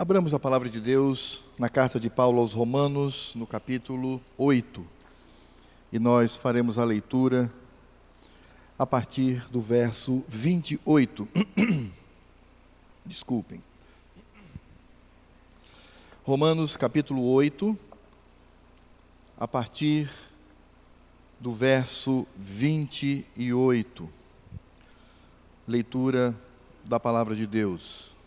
Abramos a palavra de Deus na carta de Paulo aos Romanos, no capítulo 8. E nós faremos a leitura a partir do verso 28. Desculpem. Romanos capítulo 8, a partir do verso 28. Leitura da palavra de Deus.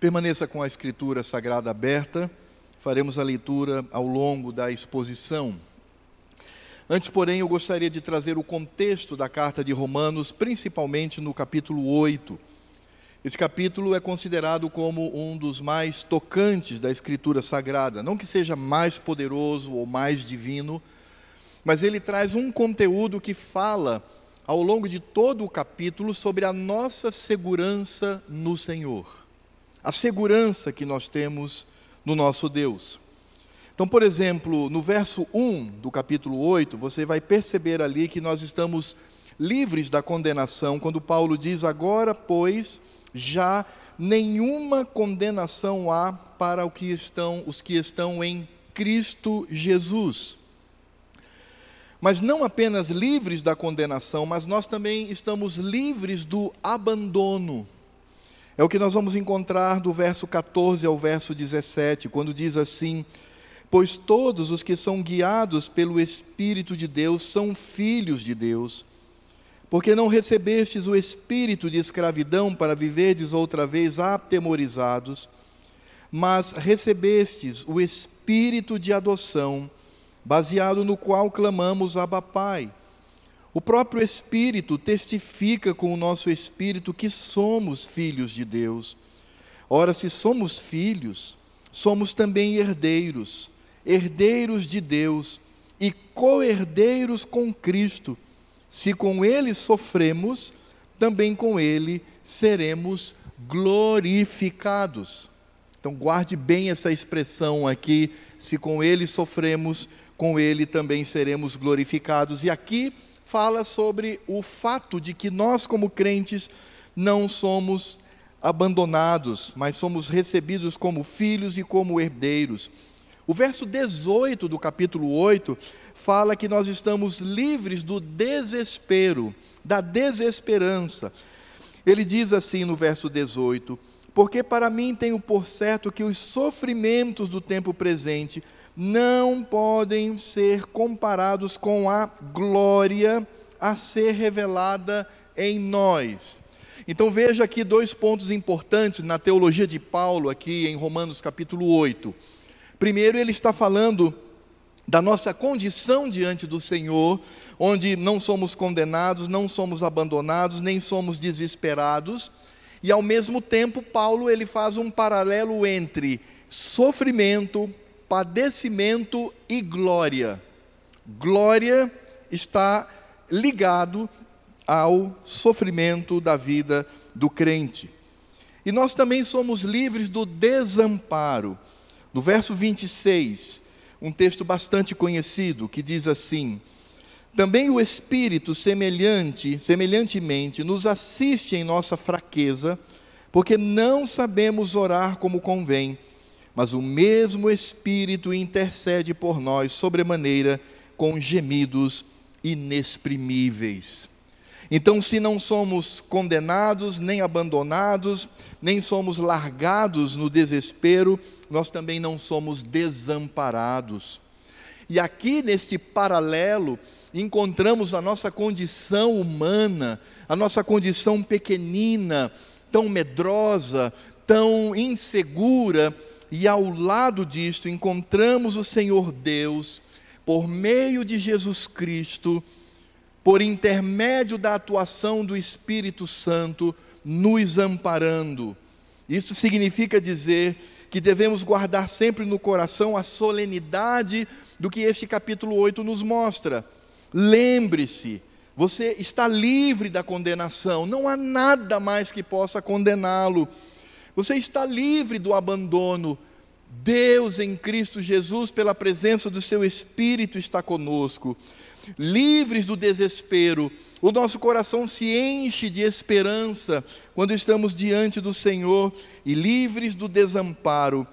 Permaneça com a Escritura Sagrada aberta, faremos a leitura ao longo da exposição. Antes, porém, eu gostaria de trazer o contexto da carta de Romanos, principalmente no capítulo 8. Esse capítulo é considerado como um dos mais tocantes da Escritura Sagrada. Não que seja mais poderoso ou mais divino, mas ele traz um conteúdo que fala, ao longo de todo o capítulo, sobre a nossa segurança no Senhor a segurança que nós temos no nosso Deus. Então, por exemplo, no verso 1 do capítulo 8, você vai perceber ali que nós estamos livres da condenação, quando Paulo diz: Agora, pois, já nenhuma condenação há para o que estão, os que estão em Cristo Jesus. Mas não apenas livres da condenação, mas nós também estamos livres do abandono. É o que nós vamos encontrar do verso 14 ao verso 17, quando diz assim: Pois todos os que são guiados pelo Espírito de Deus são filhos de Deus. Porque não recebestes o espírito de escravidão para viverdes outra vez atemorizados, mas recebestes o espírito de adoção, baseado no qual clamamos Abba Pai. O próprio Espírito testifica com o nosso espírito que somos filhos de Deus. Ora, se somos filhos, somos também herdeiros, herdeiros de Deus e co-herdeiros com Cristo. Se com Ele sofremos, também com Ele seremos glorificados. Então, guarde bem essa expressão aqui: se com Ele sofremos, com Ele também seremos glorificados. E aqui fala sobre o fato de que nós, como crentes, não somos abandonados, mas somos recebidos como filhos e como herdeiros. O verso 18 do capítulo 8 fala que nós estamos livres do desespero, da desesperança. Ele diz assim no verso 18: Porque para mim tenho por certo que os sofrimentos do tempo presente não podem ser comparados com a glória a ser revelada em nós. Então veja aqui dois pontos importantes na teologia de Paulo, aqui em Romanos capítulo 8. Primeiro, ele está falando da nossa condição diante do Senhor, onde não somos condenados, não somos abandonados, nem somos desesperados. E ao mesmo tempo, Paulo ele faz um paralelo entre sofrimento, padecimento e glória. Glória está ligado ao sofrimento da vida do crente. E nós também somos livres do desamparo. No verso 26, um texto bastante conhecido que diz assim: Também o Espírito semelhante, semelhantemente nos assiste em nossa fraqueza, porque não sabemos orar como convém mas o mesmo Espírito intercede por nós sobremaneira com gemidos inexprimíveis. Então, se não somos condenados, nem abandonados, nem somos largados no desespero, nós também não somos desamparados. E aqui, neste paralelo, encontramos a nossa condição humana, a nossa condição pequenina, tão medrosa, tão insegura, e ao lado disto encontramos o Senhor Deus, por meio de Jesus Cristo, por intermédio da atuação do Espírito Santo, nos amparando. Isso significa dizer que devemos guardar sempre no coração a solenidade do que este capítulo 8 nos mostra. Lembre-se, você está livre da condenação, não há nada mais que possa condená-lo. Você está livre do abandono, Deus em Cristo Jesus, pela presença do Seu Espírito, está conosco. Livres do desespero, o nosso coração se enche de esperança quando estamos diante do Senhor e livres do desamparo,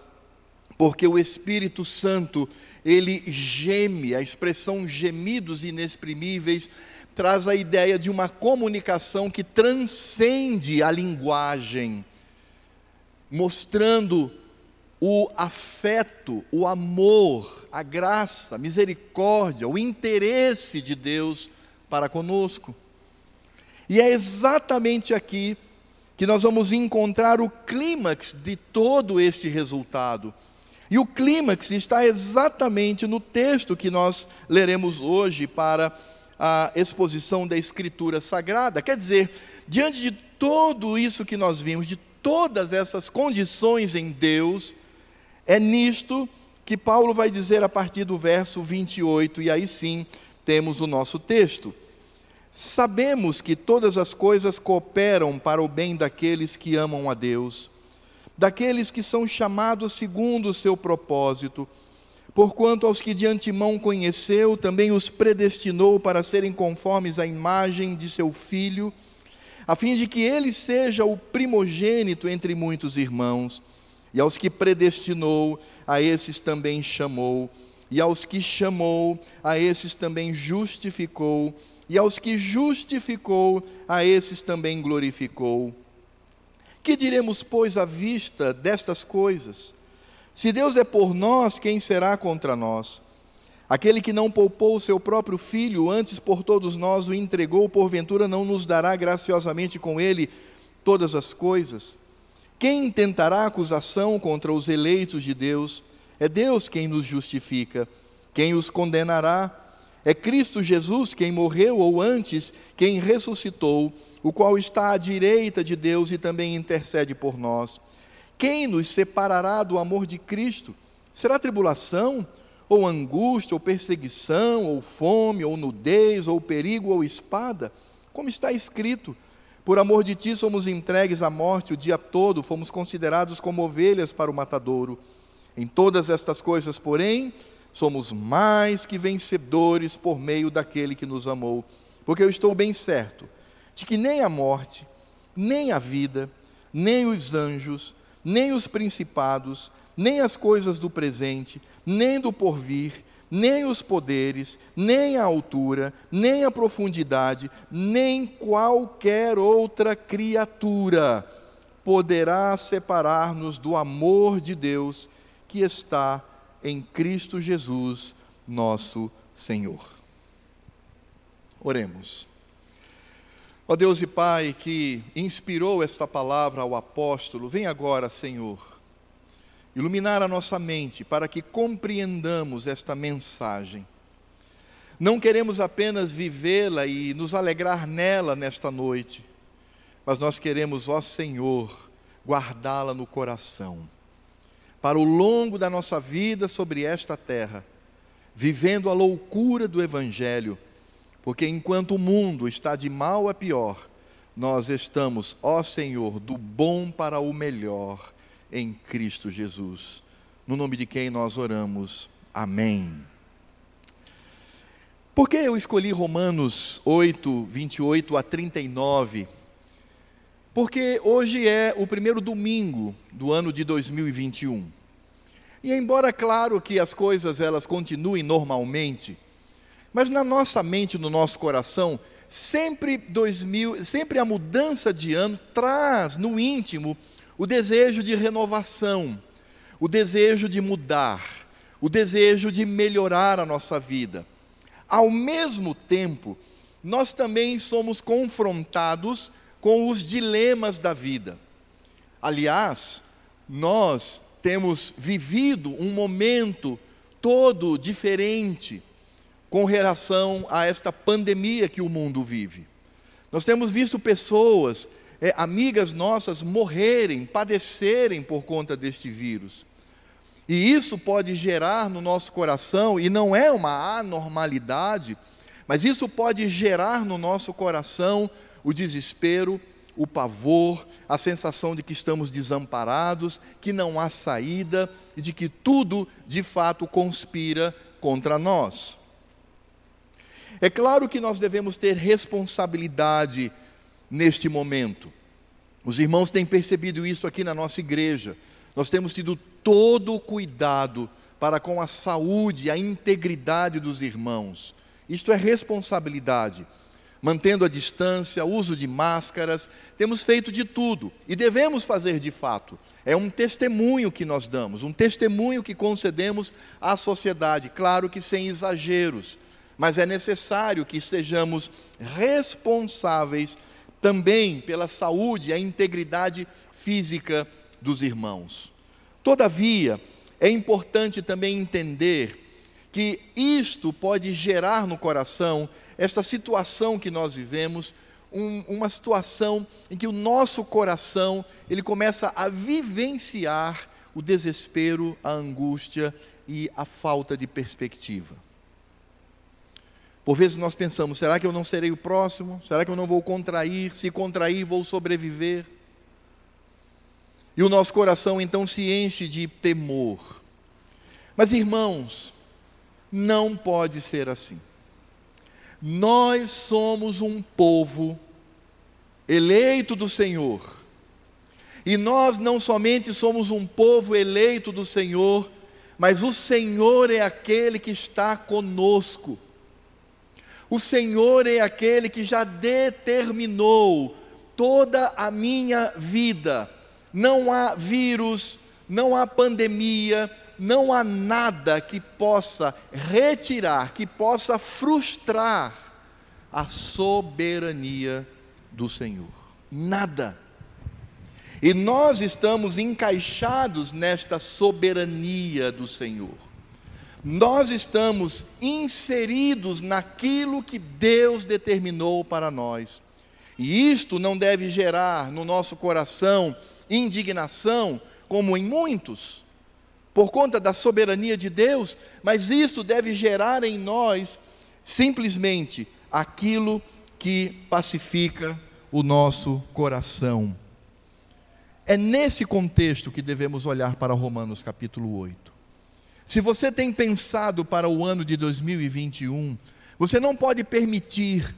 porque o Espírito Santo, ele geme, a expressão gemidos inexprimíveis, traz a ideia de uma comunicação que transcende a linguagem, mostrando o afeto, o amor, a graça, a misericórdia, o interesse de Deus para conosco. E é exatamente aqui que nós vamos encontrar o clímax de todo este resultado. E o clímax está exatamente no texto que nós leremos hoje para a exposição da Escritura Sagrada. Quer dizer, diante de tudo isso que nós vimos, de todas essas condições em Deus, é nisto que Paulo vai dizer a partir do verso 28, e aí sim temos o nosso texto. Sabemos que todas as coisas cooperam para o bem daqueles que amam a Deus, daqueles que são chamados segundo o seu propósito Porquanto aos que de antemão conheceu, também os predestinou para serem conformes à imagem de seu filho, a fim de que ele seja o primogênito entre muitos irmãos. E aos que predestinou, a esses também chamou. E aos que chamou, a esses também justificou. E aos que justificou, a esses também glorificou. Que diremos, pois, à vista destas coisas? Se Deus é por nós, quem será contra nós? Aquele que não poupou o seu próprio filho, antes por todos nós o entregou, porventura não nos dará graciosamente com ele todas as coisas? Quem intentará acusação contra os eleitos de Deus? É Deus quem nos justifica. Quem os condenará? É Cristo Jesus quem morreu, ou antes, quem ressuscitou, o qual está à direita de Deus e também intercede por nós. Quem nos separará do amor de Cristo? Será tribulação, ou angústia, ou perseguição, ou fome, ou nudez, ou perigo, ou espada? Como está escrito: Por amor de ti somos entregues à morte o dia todo, fomos considerados como ovelhas para o matadouro. Em todas estas coisas, porém, somos mais que vencedores por meio daquele que nos amou. Porque eu estou bem certo de que nem a morte, nem a vida, nem os anjos, nem os principados, nem as coisas do presente, nem do porvir, nem os poderes, nem a altura, nem a profundidade, nem qualquer outra criatura poderá separar-nos do amor de Deus que está em Cristo Jesus, nosso Senhor. Oremos. Ó Deus e Pai que inspirou esta palavra ao apóstolo, vem agora, Senhor, iluminar a nossa mente para que compreendamos esta mensagem. Não queremos apenas vivê-la e nos alegrar nela nesta noite, mas nós queremos, ó Senhor, guardá-la no coração, para o longo da nossa vida sobre esta terra, vivendo a loucura do Evangelho porque enquanto o mundo está de mal a pior, nós estamos, ó Senhor, do bom para o melhor em Cristo Jesus. No nome de quem nós oramos. Amém. Por que eu escolhi Romanos 8, 28 a 39? Porque hoje é o primeiro domingo do ano de 2021. E embora claro que as coisas elas continuem normalmente, mas na nossa mente, no nosso coração, sempre 2000, sempre a mudança de ano traz no íntimo o desejo de renovação, o desejo de mudar, o desejo de melhorar a nossa vida. Ao mesmo tempo, nós também somos confrontados com os dilemas da vida. Aliás, nós temos vivido um momento todo diferente com relação a esta pandemia que o mundo vive. Nós temos visto pessoas, é, amigas nossas, morrerem, padecerem por conta deste vírus. E isso pode gerar no nosso coração, e não é uma anormalidade, mas isso pode gerar no nosso coração o desespero, o pavor, a sensação de que estamos desamparados, que não há saída e de que tudo de fato conspira contra nós. É claro que nós devemos ter responsabilidade neste momento. Os irmãos têm percebido isso aqui na nossa igreja. Nós temos tido todo o cuidado para com a saúde, a integridade dos irmãos. Isto é responsabilidade mantendo a distância, uso de máscaras, temos feito de tudo e devemos fazer de fato. É um testemunho que nós damos, um testemunho que concedemos à sociedade, claro que sem exageros, mas é necessário que estejamos responsáveis também pela saúde e a integridade física dos irmãos. Todavia, é importante também entender que isto pode gerar no coração esta situação que nós vivemos, um, uma situação em que o nosso coração ele começa a vivenciar o desespero, a angústia e a falta de perspectiva. Por vezes nós pensamos: será que eu não serei o próximo? Será que eu não vou contrair? Se contrair, vou sobreviver? E o nosso coração então se enche de temor. Mas irmãos, não pode ser assim. Nós somos um povo eleito do Senhor. E nós não somente somos um povo eleito do Senhor, mas o Senhor é aquele que está conosco. O Senhor é aquele que já determinou toda a minha vida. Não há vírus, não há pandemia, não há nada que possa retirar, que possa frustrar a soberania do Senhor. Nada. E nós estamos encaixados nesta soberania do Senhor. Nós estamos inseridos naquilo que Deus determinou para nós. E isto não deve gerar no nosso coração indignação, como em muitos por conta da soberania de Deus, mas isso deve gerar em nós simplesmente aquilo que pacifica o nosso coração. É nesse contexto que devemos olhar para Romanos capítulo 8. Se você tem pensado para o ano de 2021, você não pode permitir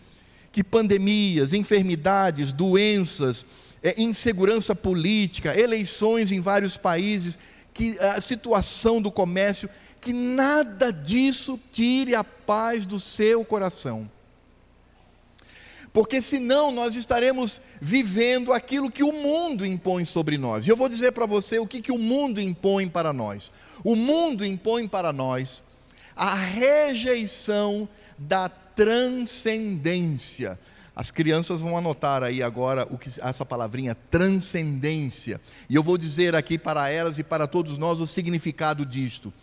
que pandemias, enfermidades, doenças, é, insegurança política, eleições em vários países que a situação do comércio, que nada disso tire a paz do seu coração. Porque senão nós estaremos vivendo aquilo que o mundo impõe sobre nós. E eu vou dizer para você o que, que o mundo impõe para nós. O mundo impõe para nós a rejeição da transcendência. As crianças vão anotar aí agora o que essa palavrinha transcendência. E eu vou dizer aqui para elas e para todos nós o significado disto.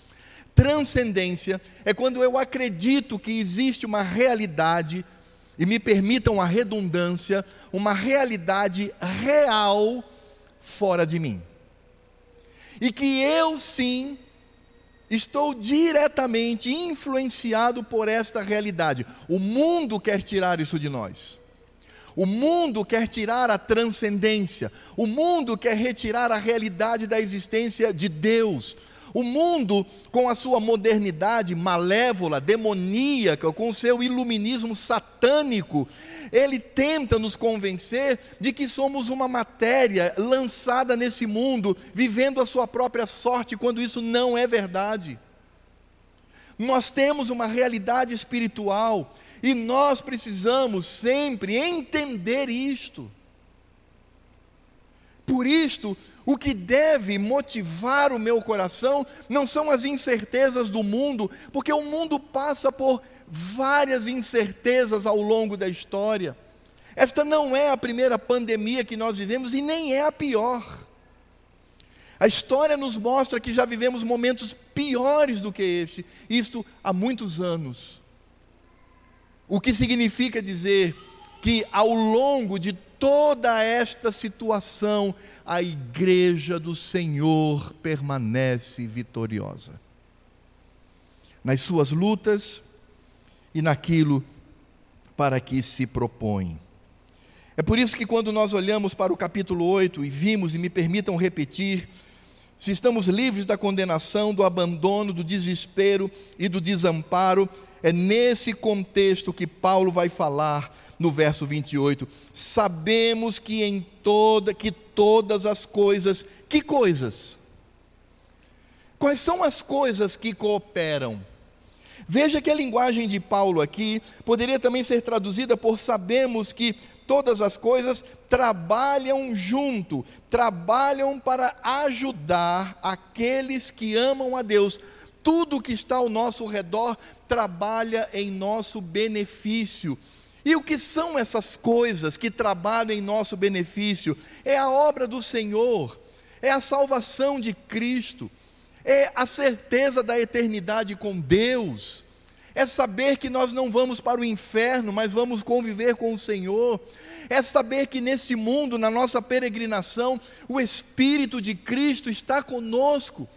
Transcendência é quando eu acredito que existe uma realidade, e me permitam a redundância, uma realidade real fora de mim. E que eu sim estou diretamente influenciado por esta realidade. O mundo quer tirar isso de nós. O mundo quer tirar a transcendência, o mundo quer retirar a realidade da existência de Deus. O mundo, com a sua modernidade malévola, demoníaca, com o seu iluminismo satânico, ele tenta nos convencer de que somos uma matéria lançada nesse mundo, vivendo a sua própria sorte, quando isso não é verdade. Nós temos uma realidade espiritual e nós precisamos sempre entender isto. Por isto, o que deve motivar o meu coração não são as incertezas do mundo, porque o mundo passa por várias incertezas ao longo da história. Esta não é a primeira pandemia que nós vivemos e nem é a pior. A história nos mostra que já vivemos momentos piores do que este, isto há muitos anos. O que significa dizer que ao longo de toda esta situação, a igreja do Senhor permanece vitoriosa. Nas suas lutas e naquilo para que se propõe. É por isso que quando nós olhamos para o capítulo 8 e vimos, e me permitam repetir, se estamos livres da condenação, do abandono, do desespero e do desamparo, é nesse contexto que Paulo vai falar no verso 28. Sabemos que em toda que todas as coisas, que coisas? Quais são as coisas que cooperam? Veja que a linguagem de Paulo aqui poderia também ser traduzida por sabemos que todas as coisas trabalham junto, trabalham para ajudar aqueles que amam a Deus. Tudo que está ao nosso redor trabalha em nosso benefício. E o que são essas coisas que trabalham em nosso benefício? É a obra do Senhor, é a salvação de Cristo, é a certeza da eternidade com Deus, é saber que nós não vamos para o inferno, mas vamos conviver com o Senhor, é saber que nesse mundo, na nossa peregrinação, o Espírito de Cristo está conosco.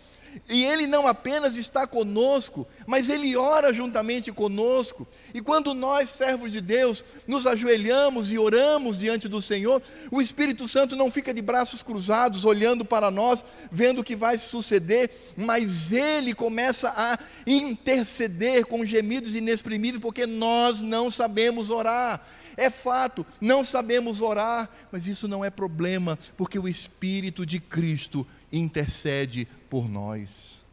E Ele não apenas está conosco, mas Ele ora juntamente conosco. E quando nós, servos de Deus, nos ajoelhamos e oramos diante do Senhor, o Espírito Santo não fica de braços cruzados, olhando para nós, vendo o que vai suceder, mas Ele começa a interceder com gemidos inexprimíveis, porque nós não sabemos orar. É fato, não sabemos orar, mas isso não é problema, porque o Espírito de Cristo intercede por nós.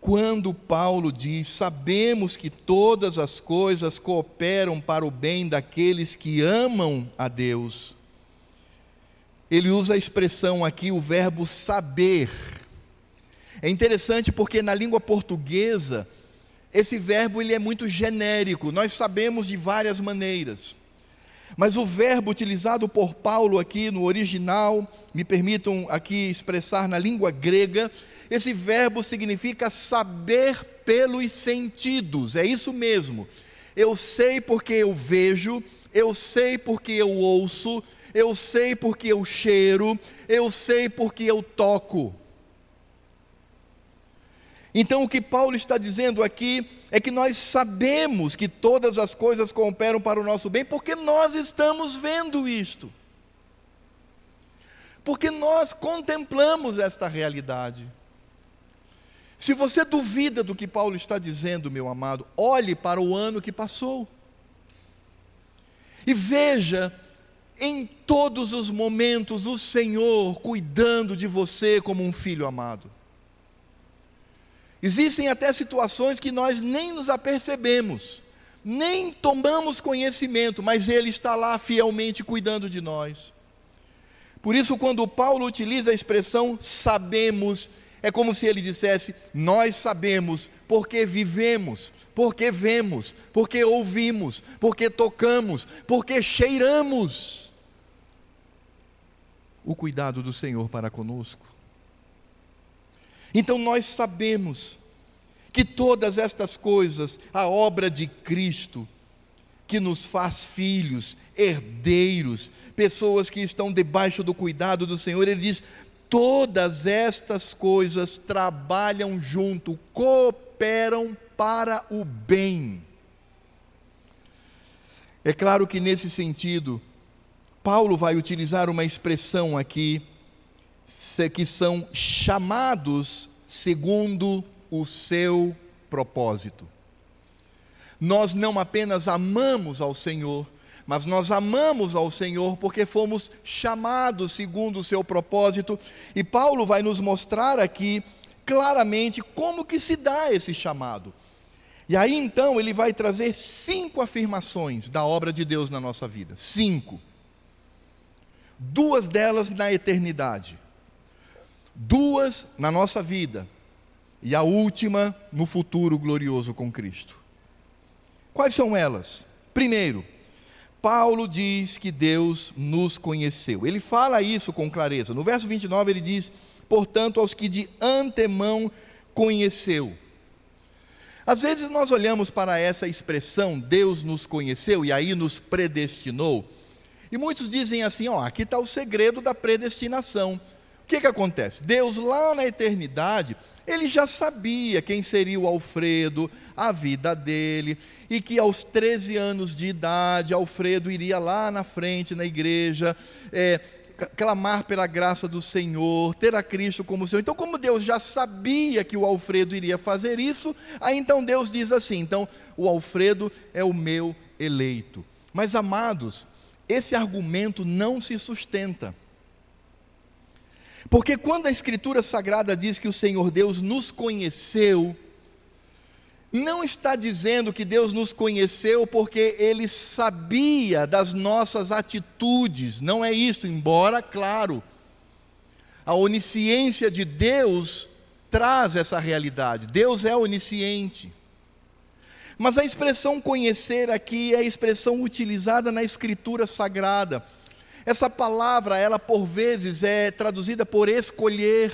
Quando Paulo diz: Sabemos que todas as coisas cooperam para o bem daqueles que amam a Deus, ele usa a expressão aqui, o verbo saber. É interessante porque na língua portuguesa, esse verbo ele é muito genérico, nós sabemos de várias maneiras. Mas o verbo utilizado por Paulo aqui no original, me permitam aqui expressar na língua grega, esse verbo significa saber pelos sentidos, é isso mesmo. Eu sei porque eu vejo, eu sei porque eu ouço, eu sei porque eu cheiro, eu sei porque eu toco. Então, o que Paulo está dizendo aqui é que nós sabemos que todas as coisas cooperam para o nosso bem, porque nós estamos vendo isto. Porque nós contemplamos esta realidade. Se você duvida do que Paulo está dizendo, meu amado, olhe para o ano que passou. E veja em todos os momentos o Senhor cuidando de você como um filho amado. Existem até situações que nós nem nos apercebemos, nem tomamos conhecimento, mas Ele está lá fielmente cuidando de nós. Por isso, quando Paulo utiliza a expressão sabemos, é como se ele dissesse: Nós sabemos porque vivemos, porque vemos, porque ouvimos, porque tocamos, porque cheiramos o cuidado do Senhor para conosco. Então nós sabemos que todas estas coisas, a obra de Cristo, que nos faz filhos, herdeiros, pessoas que estão debaixo do cuidado do Senhor, ele diz: todas estas coisas trabalham junto, cooperam para o bem. É claro que nesse sentido, Paulo vai utilizar uma expressão aqui que são chamados segundo o seu propósito. Nós não apenas amamos ao Senhor, mas nós amamos ao Senhor porque fomos chamados segundo o seu propósito, e Paulo vai nos mostrar aqui claramente como que se dá esse chamado. E aí então ele vai trazer cinco afirmações da obra de Deus na nossa vida. Cinco. Duas delas na eternidade duas na nossa vida e a última no futuro glorioso com Cristo. Quais são elas? Primeiro, Paulo diz que Deus nos conheceu. Ele fala isso com clareza. No verso 29 ele diz: "Portanto, aos que de antemão conheceu". Às vezes nós olhamos para essa expressão, Deus nos conheceu e aí nos predestinou, e muitos dizem assim: ó, aqui está o segredo da predestinação. O que, que acontece? Deus, lá na eternidade, ele já sabia quem seria o Alfredo, a vida dele, e que aos 13 anos de idade, Alfredo iria lá na frente, na igreja, é, clamar pela graça do Senhor, ter a Cristo como Senhor. Então, como Deus já sabia que o Alfredo iria fazer isso, aí então Deus diz assim: então, o Alfredo é o meu eleito. Mas, amados, esse argumento não se sustenta. Porque quando a Escritura Sagrada diz que o Senhor Deus nos conheceu, não está dizendo que Deus nos conheceu porque Ele sabia das nossas atitudes, não é isso, embora, claro, a onisciência de Deus traz essa realidade, Deus é onisciente. Mas a expressão conhecer aqui é a expressão utilizada na Escritura Sagrada. Essa palavra, ela por vezes é traduzida por escolher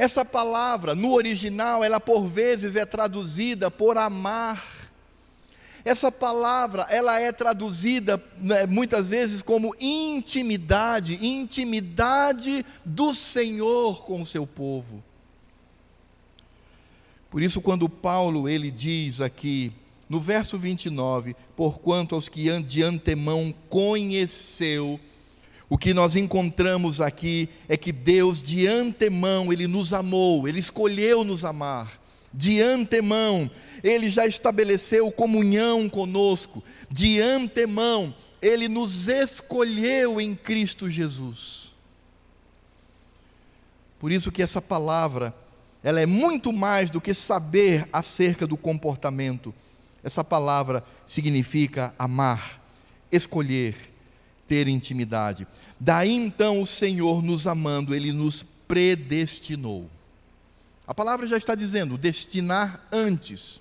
essa palavra, no original, ela por vezes é traduzida por amar. Essa palavra, ela é traduzida né, muitas vezes como intimidade, intimidade do Senhor com o seu povo. Por isso, quando Paulo ele diz aqui, no verso 29, porquanto aos que de antemão conheceu, o que nós encontramos aqui é que Deus de antemão ele nos amou, ele escolheu nos amar. De antemão, ele já estabeleceu comunhão conosco. De antemão, ele nos escolheu em Cristo Jesus. Por isso que essa palavra, ela é muito mais do que saber acerca do comportamento. Essa palavra significa amar, escolher, ter intimidade. Daí então o Senhor nos amando, ele nos predestinou. A palavra já está dizendo destinar antes.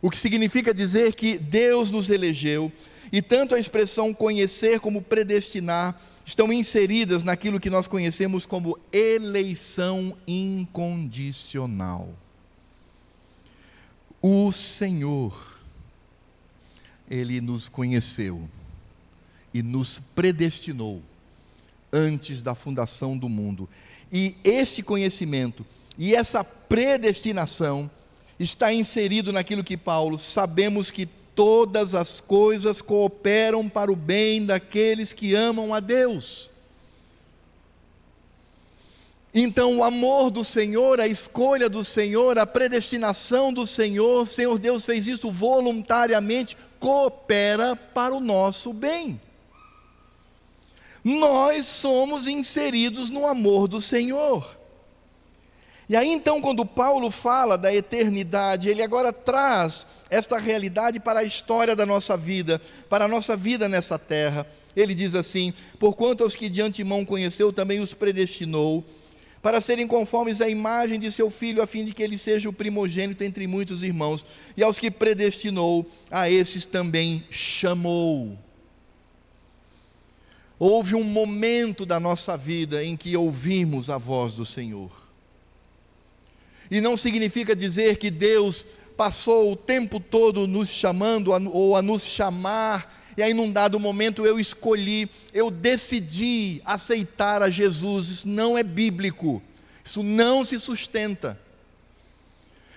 O que significa dizer que Deus nos elegeu, e tanto a expressão conhecer como predestinar estão inseridas naquilo que nós conhecemos como eleição incondicional. O Senhor, Ele nos conheceu e nos predestinou antes da fundação do mundo. E esse conhecimento e essa predestinação está inserido naquilo que Paulo sabemos que todas as coisas cooperam para o bem daqueles que amam a Deus. Então, o amor do Senhor, a escolha do Senhor, a predestinação do Senhor, Senhor Deus fez isso voluntariamente, coopera para o nosso bem nós somos inseridos no amor do Senhor. E aí então, quando Paulo fala da eternidade, ele agora traz esta realidade para a história da nossa vida, para a nossa vida nessa terra. Ele diz assim: Porquanto aos que de antemão conheceu, também os predestinou, para serem conformes à imagem de seu filho, a fim de que ele seja o primogênito entre muitos irmãos. E aos que predestinou, a esses também chamou. Houve um momento da nossa vida em que ouvimos a voz do Senhor. E não significa dizer que Deus passou o tempo todo nos chamando ou a nos chamar, e aí num dado momento eu escolhi, eu decidi aceitar a Jesus. Isso não é bíblico, isso não se sustenta.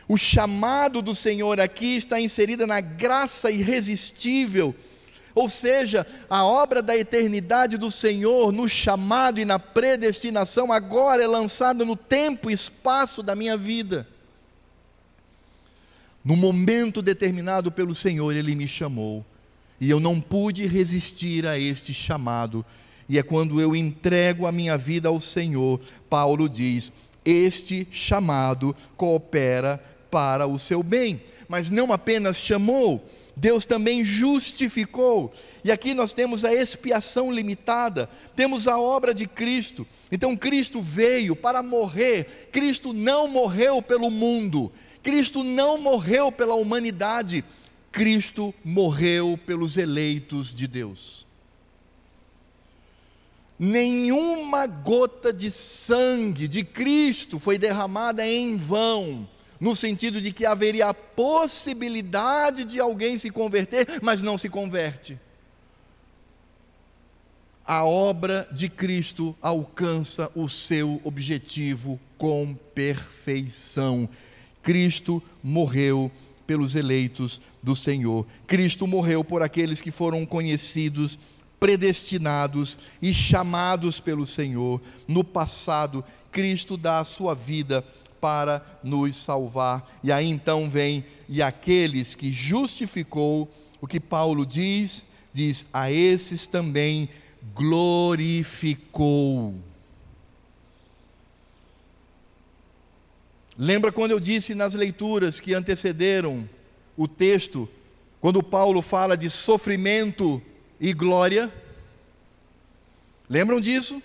O chamado do Senhor aqui está inserida na graça irresistível ou seja, a obra da eternidade do Senhor no chamado e na predestinação agora é lançada no tempo e espaço da minha vida. No momento determinado pelo Senhor, Ele me chamou, e eu não pude resistir a este chamado, e é quando eu entrego a minha vida ao Senhor, Paulo diz: Este chamado coopera para o seu bem, mas não apenas chamou, Deus também justificou. E aqui nós temos a expiação limitada, temos a obra de Cristo. Então Cristo veio para morrer. Cristo não morreu pelo mundo. Cristo não morreu pela humanidade. Cristo morreu pelos eleitos de Deus. Nenhuma gota de sangue de Cristo foi derramada em vão no sentido de que haveria a possibilidade de alguém se converter, mas não se converte. a obra de Cristo alcança o seu objetivo com perfeição. Cristo morreu pelos eleitos do Senhor. Cristo morreu por aqueles que foram conhecidos, predestinados e chamados pelo Senhor. No passado, Cristo dá a sua vida para nos salvar. E aí então vem e aqueles que justificou, o que Paulo diz, diz a esses também glorificou. Lembra quando eu disse nas leituras que antecederam o texto, quando Paulo fala de sofrimento e glória? Lembram disso?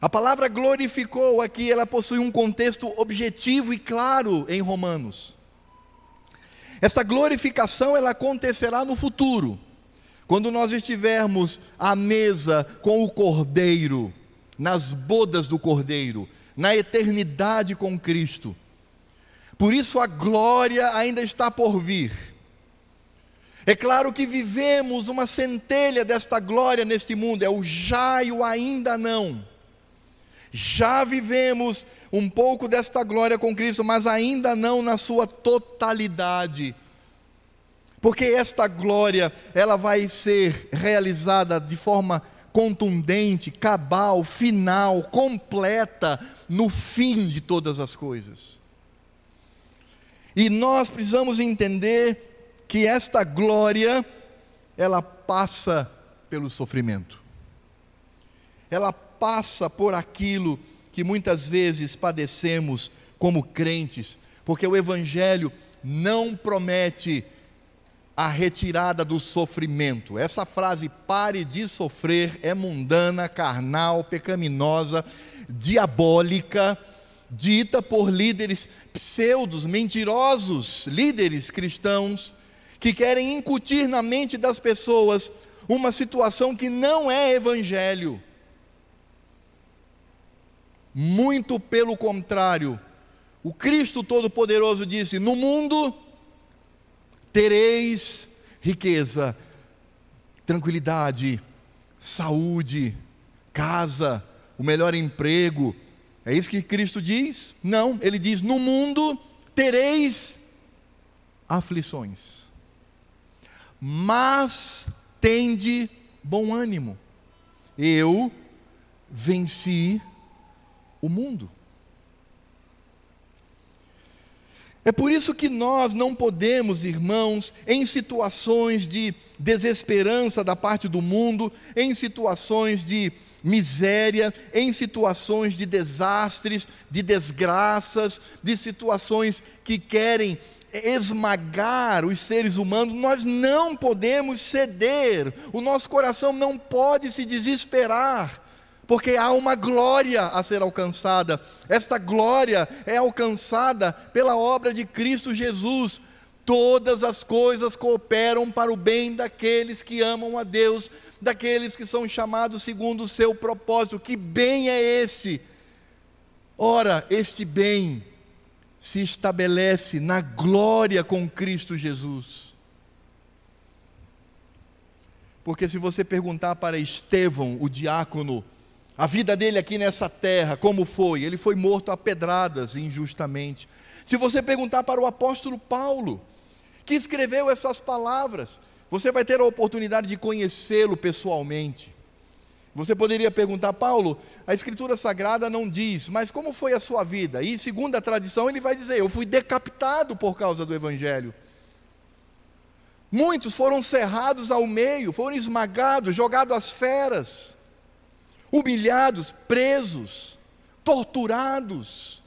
A palavra glorificou aqui, ela possui um contexto objetivo e claro em Romanos. Essa glorificação ela acontecerá no futuro. Quando nós estivermos à mesa com o Cordeiro, nas bodas do Cordeiro, na eternidade com Cristo. Por isso a glória ainda está por vir. É claro que vivemos uma centelha desta glória neste mundo, é o já e o ainda não. Já vivemos um pouco desta glória com Cristo, mas ainda não na sua totalidade. Porque esta glória, ela vai ser realizada de forma contundente, cabal, final, completa, no fim de todas as coisas. E nós precisamos entender que esta glória, ela passa pelo sofrimento. Ela passa por aquilo que muitas vezes padecemos como crentes, porque o evangelho não promete a retirada do sofrimento. Essa frase, pare de sofrer, é mundana, carnal, pecaminosa, diabólica, dita por líderes pseudos, mentirosos, líderes cristãos, que querem incutir na mente das pessoas uma situação que não é evangelho. Muito pelo contrário, o Cristo Todo-Poderoso disse: No mundo tereis riqueza, tranquilidade, saúde, casa, o melhor emprego. É isso que Cristo diz? Não, ele diz: no mundo tereis aflições, mas tende bom ânimo. Eu venci o mundo. É por isso que nós não podemos, irmãos, em situações de desesperança da parte do mundo, em situações de miséria, em situações de desastres, de desgraças, de situações que querem esmagar os seres humanos, nós não podemos ceder, o nosso coração não pode se desesperar porque há uma glória a ser alcançada. Esta glória é alcançada pela obra de Cristo Jesus. Todas as coisas cooperam para o bem daqueles que amam a Deus, daqueles que são chamados segundo o seu propósito. Que bem é esse? Ora, este bem se estabelece na glória com Cristo Jesus. Porque se você perguntar para Estevão, o diácono, a vida dele aqui nessa terra, como foi? Ele foi morto a pedradas injustamente. Se você perguntar para o apóstolo Paulo, que escreveu essas palavras, você vai ter a oportunidade de conhecê-lo pessoalmente. Você poderia perguntar, Paulo, a Escritura Sagrada não diz, mas como foi a sua vida? E segundo a tradição, ele vai dizer: Eu fui decapitado por causa do Evangelho. Muitos foram cerrados ao meio, foram esmagados, jogados às feras humilhados, presos, torturados.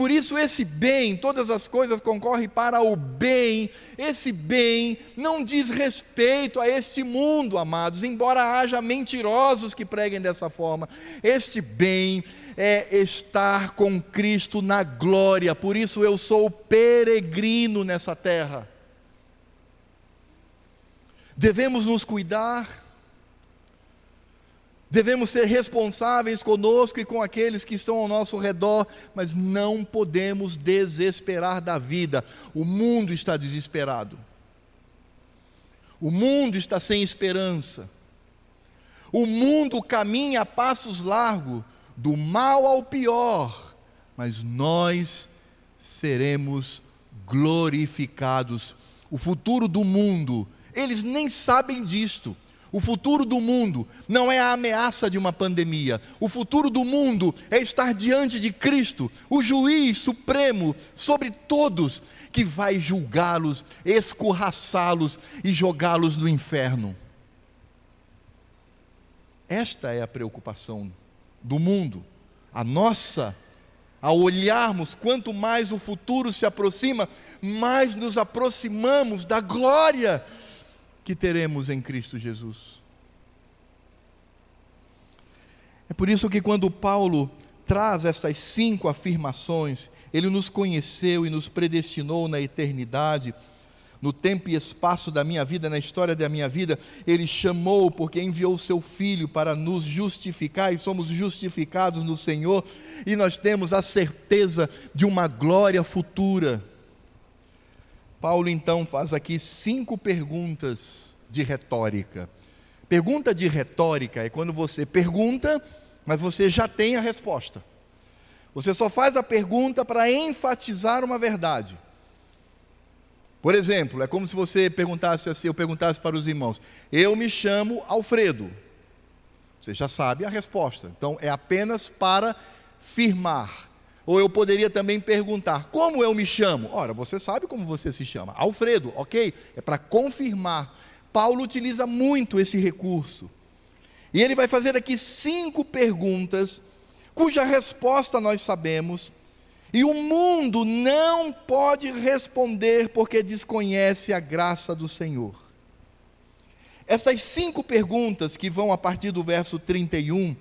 Por isso, esse bem, todas as coisas concorrem para o bem, esse bem não diz respeito a este mundo, amados, embora haja mentirosos que preguem dessa forma. Este bem é estar com Cristo na glória, por isso eu sou peregrino nessa terra. Devemos nos cuidar, Devemos ser responsáveis conosco e com aqueles que estão ao nosso redor, mas não podemos desesperar da vida. O mundo está desesperado. O mundo está sem esperança. O mundo caminha a passos largos, do mal ao pior, mas nós seremos glorificados. O futuro do mundo, eles nem sabem disto. O futuro do mundo não é a ameaça de uma pandemia. O futuro do mundo é estar diante de Cristo, o juiz supremo sobre todos, que vai julgá-los, escorraçá-los e jogá-los no inferno. Esta é a preocupação do mundo. A nossa, ao olharmos quanto mais o futuro se aproxima, mais nos aproximamos da glória que teremos em Cristo Jesus. É por isso que quando Paulo traz essas cinco afirmações, ele nos conheceu e nos predestinou na eternidade, no tempo e espaço da minha vida, na história da minha vida, Ele chamou porque enviou o Seu Filho para nos justificar e somos justificados no Senhor e nós temos a certeza de uma glória futura. Paulo então faz aqui cinco perguntas de retórica. Pergunta de retórica é quando você pergunta, mas você já tem a resposta. Você só faz a pergunta para enfatizar uma verdade. Por exemplo, é como se você perguntasse assim, eu perguntasse para os irmãos: "Eu me chamo Alfredo". Você já sabe a resposta. Então é apenas para firmar. Ou eu poderia também perguntar: "Como eu me chamo?". Ora, você sabe como você se chama. Alfredo, OK? É para confirmar. Paulo utiliza muito esse recurso. E ele vai fazer aqui cinco perguntas cuja resposta nós sabemos e o mundo não pode responder porque desconhece a graça do Senhor. Essas cinco perguntas que vão a partir do verso 31,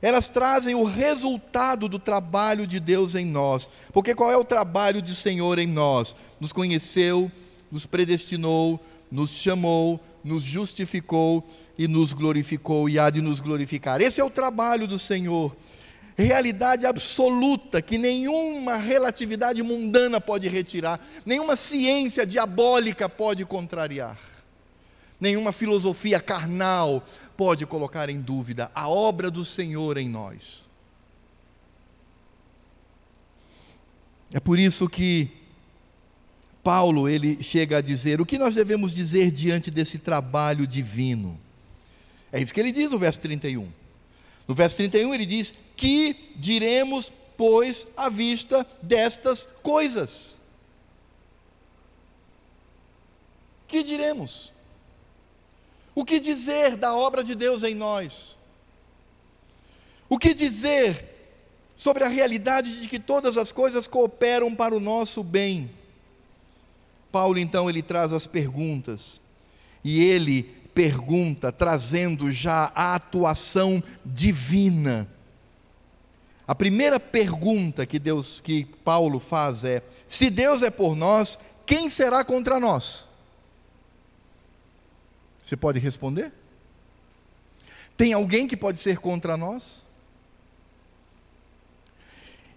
elas trazem o resultado do trabalho de Deus em nós. Porque qual é o trabalho do Senhor em nós? Nos conheceu, nos predestinou, nos chamou, nos justificou e nos glorificou e há de nos glorificar. Esse é o trabalho do Senhor realidade absoluta que nenhuma relatividade mundana pode retirar, nenhuma ciência diabólica pode contrariar, nenhuma filosofia carnal pode colocar em dúvida a obra do Senhor em nós. É por isso que Paulo ele chega a dizer o que nós devemos dizer diante desse trabalho divino. É isso que ele diz no verso 31. No verso 31 ele diz: Que diremos, pois, à vista destas coisas? Que diremos? O que dizer da obra de Deus em nós? O que dizer sobre a realidade de que todas as coisas cooperam para o nosso bem? Paulo então ele traz as perguntas e ele pergunta, trazendo já a atuação divina. A primeira pergunta que Deus, que Paulo faz é: se Deus é por nós, quem será contra nós? Você pode responder? Tem alguém que pode ser contra nós?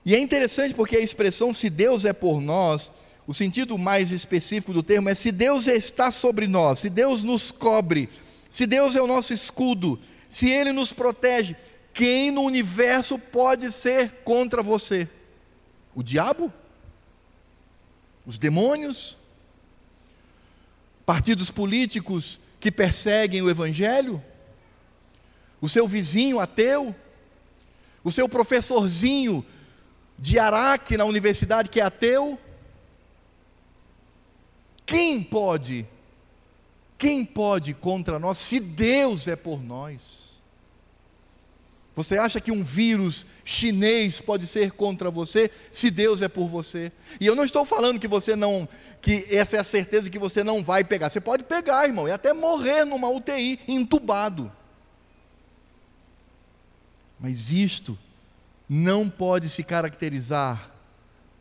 E é interessante porque a expressão se Deus é por nós o sentido mais específico do termo é se Deus está sobre nós, se Deus nos cobre, se Deus é o nosso escudo, se Ele nos protege, quem no universo pode ser contra você? O diabo? Os demônios? Partidos políticos que perseguem o Evangelho? O seu vizinho ateu? O seu professorzinho de Araque na universidade que é ateu? Quem pode? Quem pode contra nós se Deus é por nós? Você acha que um vírus chinês pode ser contra você se Deus é por você? E eu não estou falando que você não, que essa é a certeza de que você não vai pegar. Você pode pegar, irmão, e até morrer numa UTI entubado. Mas isto não pode se caracterizar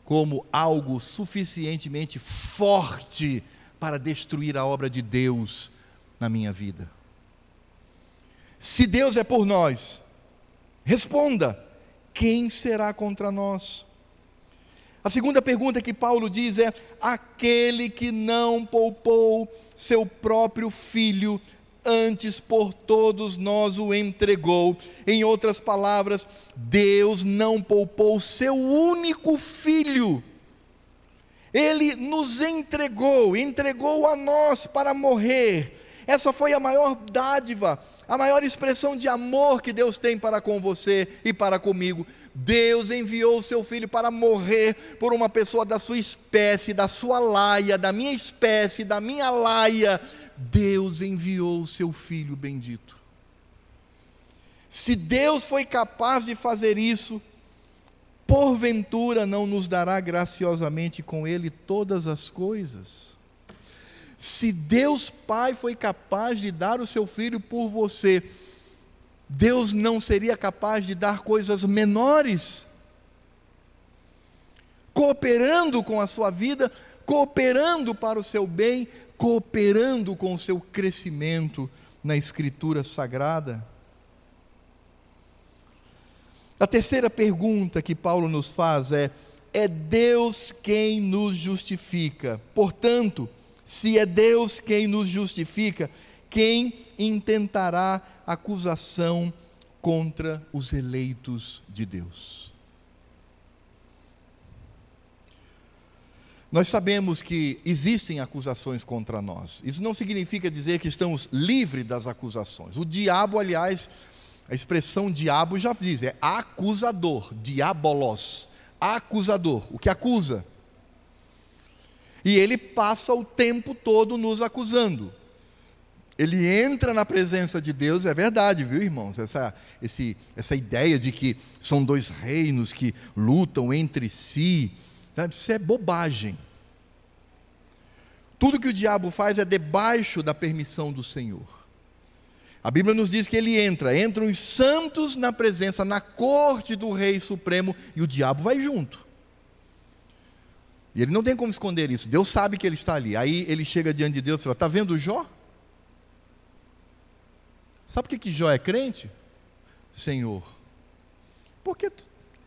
como algo suficientemente forte para destruir a obra de Deus na minha vida. Se Deus é por nós, responda: quem será contra nós? A segunda pergunta que Paulo diz é: aquele que não poupou seu próprio filho, antes por todos nós o entregou. Em outras palavras, Deus não poupou seu único filho. Ele nos entregou, entregou a nós para morrer. Essa foi a maior dádiva, a maior expressão de amor que Deus tem para com você e para comigo. Deus enviou o seu filho para morrer por uma pessoa da sua espécie, da sua laia, da minha espécie, da minha laia. Deus enviou o seu filho bendito. Se Deus foi capaz de fazer isso, porventura não nos dará graciosamente com ele todas as coisas? Se Deus Pai foi capaz de dar o seu filho por você, Deus não seria capaz de dar coisas menores? Cooperando com a sua vida, cooperando para o seu bem, cooperando com o seu crescimento na Escritura Sagrada? A terceira pergunta que Paulo nos faz é: é Deus quem nos justifica? Portanto, se é Deus quem nos justifica, quem intentará acusação contra os eleitos de Deus? Nós sabemos que existem acusações contra nós. Isso não significa dizer que estamos livres das acusações. O diabo, aliás, a expressão diabo já diz, é acusador, diabolos, acusador, o que acusa. E ele passa o tempo todo nos acusando. Ele entra na presença de Deus, é verdade, viu, irmãos? Essa, esse, essa ideia de que são dois reinos que lutam entre si, sabe? isso é bobagem. Tudo que o diabo faz é debaixo da permissão do Senhor. A Bíblia nos diz que ele entra, entram os santos na presença, na corte do Rei Supremo, e o diabo vai junto. E ele não tem como esconder isso, Deus sabe que ele está ali. Aí ele chega diante de Deus e fala: Está vendo Jó? Sabe por que, que Jó é crente? Senhor. Porque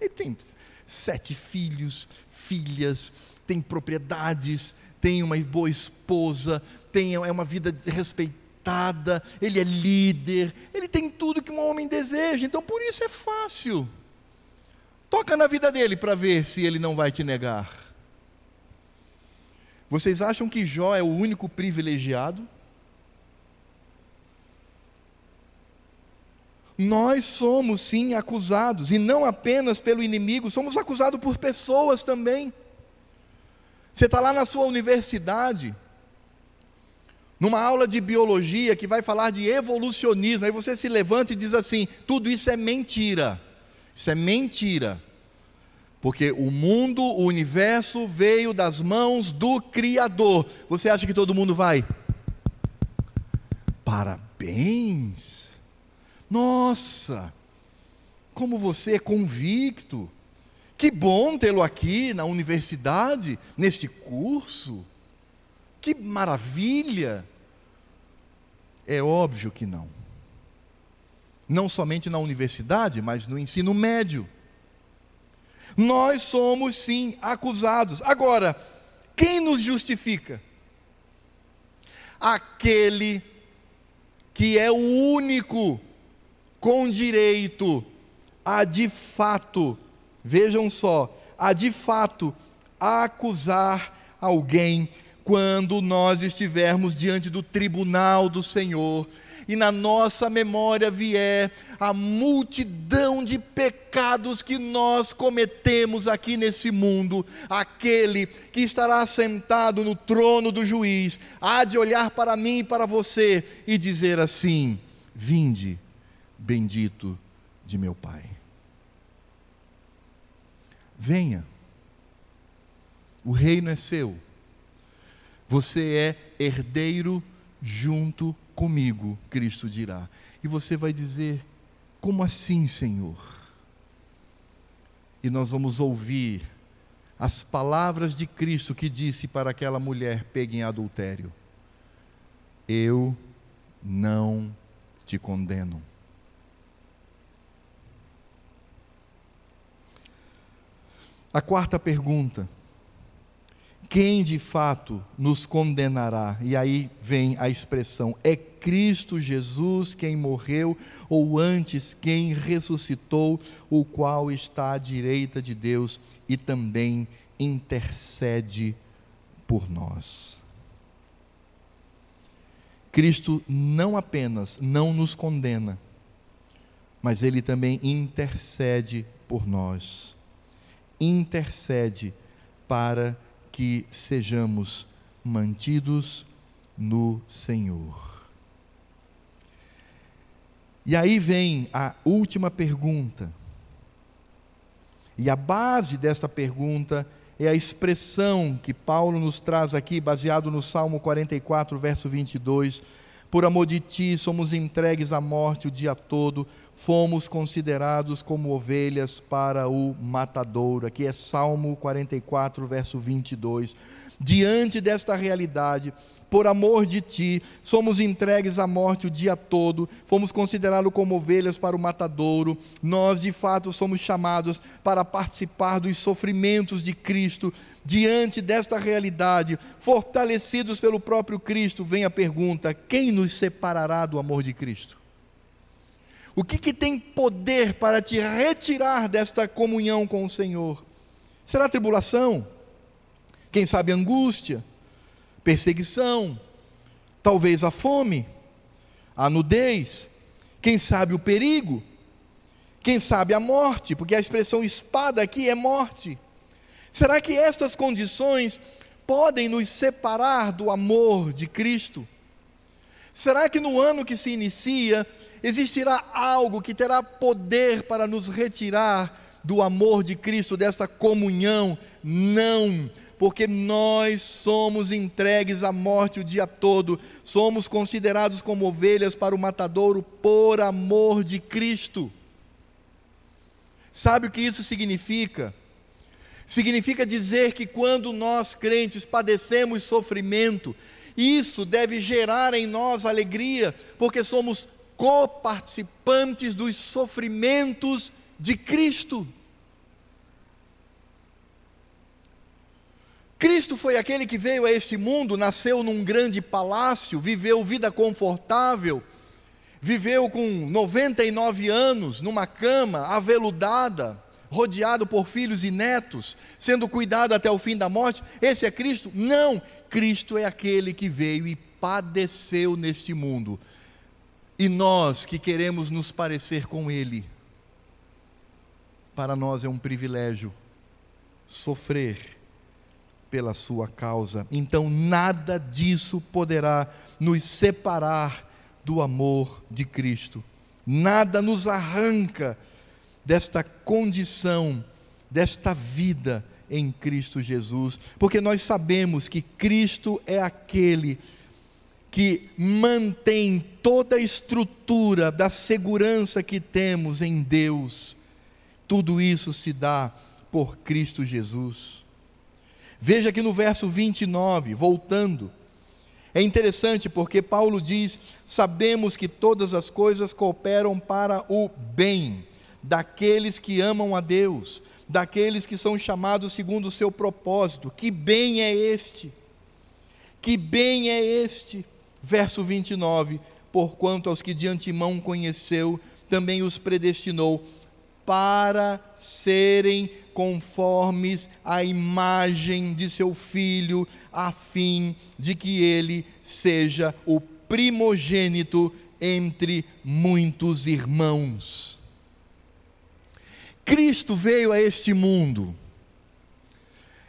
ele tem sete filhos, filhas, tem propriedades, tem uma boa esposa, tem é uma vida respeitada, ele é líder, ele tem tudo que um homem deseja, então por isso é fácil. Toca na vida dele para ver se ele não vai te negar. Vocês acham que Jó é o único privilegiado? Nós somos sim acusados, e não apenas pelo inimigo, somos acusados por pessoas também. Você está lá na sua universidade, numa aula de biologia que vai falar de evolucionismo, aí você se levanta e diz assim: tudo isso é mentira. Isso é mentira. Porque o mundo, o universo veio das mãos do Criador. Você acha que todo mundo vai? Parabéns! Nossa, como você é convicto. Que bom tê-lo aqui na universidade, neste curso. Que maravilha. É óbvio que não. Não somente na universidade, mas no ensino médio. Nós somos sim acusados. Agora, quem nos justifica? Aquele que é o único com direito a de fato, vejam só, a de fato acusar alguém quando nós estivermos diante do tribunal do Senhor e na nossa memória vier a multidão de pecados que nós cometemos aqui nesse mundo, aquele que estará sentado no trono do juiz há de olhar para mim e para você e dizer assim: Vinde, bendito de meu Pai. Venha, o reino é seu, você é herdeiro junto comigo, Cristo dirá. E você vai dizer: Como assim, Senhor? E nós vamos ouvir as palavras de Cristo que disse para aquela mulher pega em adultério: Eu não te condeno. A quarta pergunta: quem de fato nos condenará? E aí vem a expressão: é Cristo Jesus quem morreu, ou antes quem ressuscitou, o qual está à direita de Deus e também intercede por nós. Cristo não apenas não nos condena, mas ele também intercede por nós. Intercede para que sejamos mantidos no Senhor. E aí vem a última pergunta. E a base dessa pergunta é a expressão que Paulo nos traz aqui, baseado no Salmo 44, verso 22. Por amor de ti, somos entregues à morte o dia todo, fomos considerados como ovelhas para o matadouro. Aqui é Salmo 44, verso 22. Diante desta realidade, por amor de ti, somos entregues à morte o dia todo, fomos considerados como ovelhas para o matadouro, nós de fato somos chamados para participar dos sofrimentos de Cristo. Diante desta realidade, fortalecidos pelo próprio Cristo, vem a pergunta: quem nos separará do amor de Cristo? O que, que tem poder para te retirar desta comunhão com o Senhor? Será tribulação? Quem sabe angústia? perseguição, talvez a fome, a nudez, quem sabe o perigo, quem sabe a morte, porque a expressão espada aqui é morte. Será que estas condições podem nos separar do amor de Cristo? Será que no ano que se inicia existirá algo que terá poder para nos retirar do amor de Cristo, desta comunhão? Não, porque nós somos entregues à morte o dia todo, somos considerados como ovelhas para o matadouro por amor de Cristo. Sabe o que isso significa? Significa dizer que quando nós crentes padecemos sofrimento, isso deve gerar em nós alegria, porque somos coparticipantes dos sofrimentos de Cristo. Cristo foi aquele que veio a este mundo, nasceu num grande palácio, viveu vida confortável, viveu com 99 anos numa cama aveludada, rodeado por filhos e netos, sendo cuidado até o fim da morte. Esse é Cristo? Não, Cristo é aquele que veio e padeceu neste mundo. E nós que queremos nos parecer com Ele, para nós é um privilégio sofrer pela sua causa. Então nada disso poderá nos separar do amor de Cristo. Nada nos arranca desta condição, desta vida em Cristo Jesus, porque nós sabemos que Cristo é aquele que mantém toda a estrutura da segurança que temos em Deus. Tudo isso se dá por Cristo Jesus. Veja que no verso 29, voltando, é interessante porque Paulo diz: Sabemos que todas as coisas cooperam para o bem daqueles que amam a Deus, daqueles que são chamados segundo o seu propósito. Que bem é este? Que bem é este? Verso 29: Porquanto aos que de antemão conheceu, também os predestinou para serem conformes à imagem de seu filho, a fim de que ele seja o primogênito entre muitos irmãos. Cristo veio a este mundo,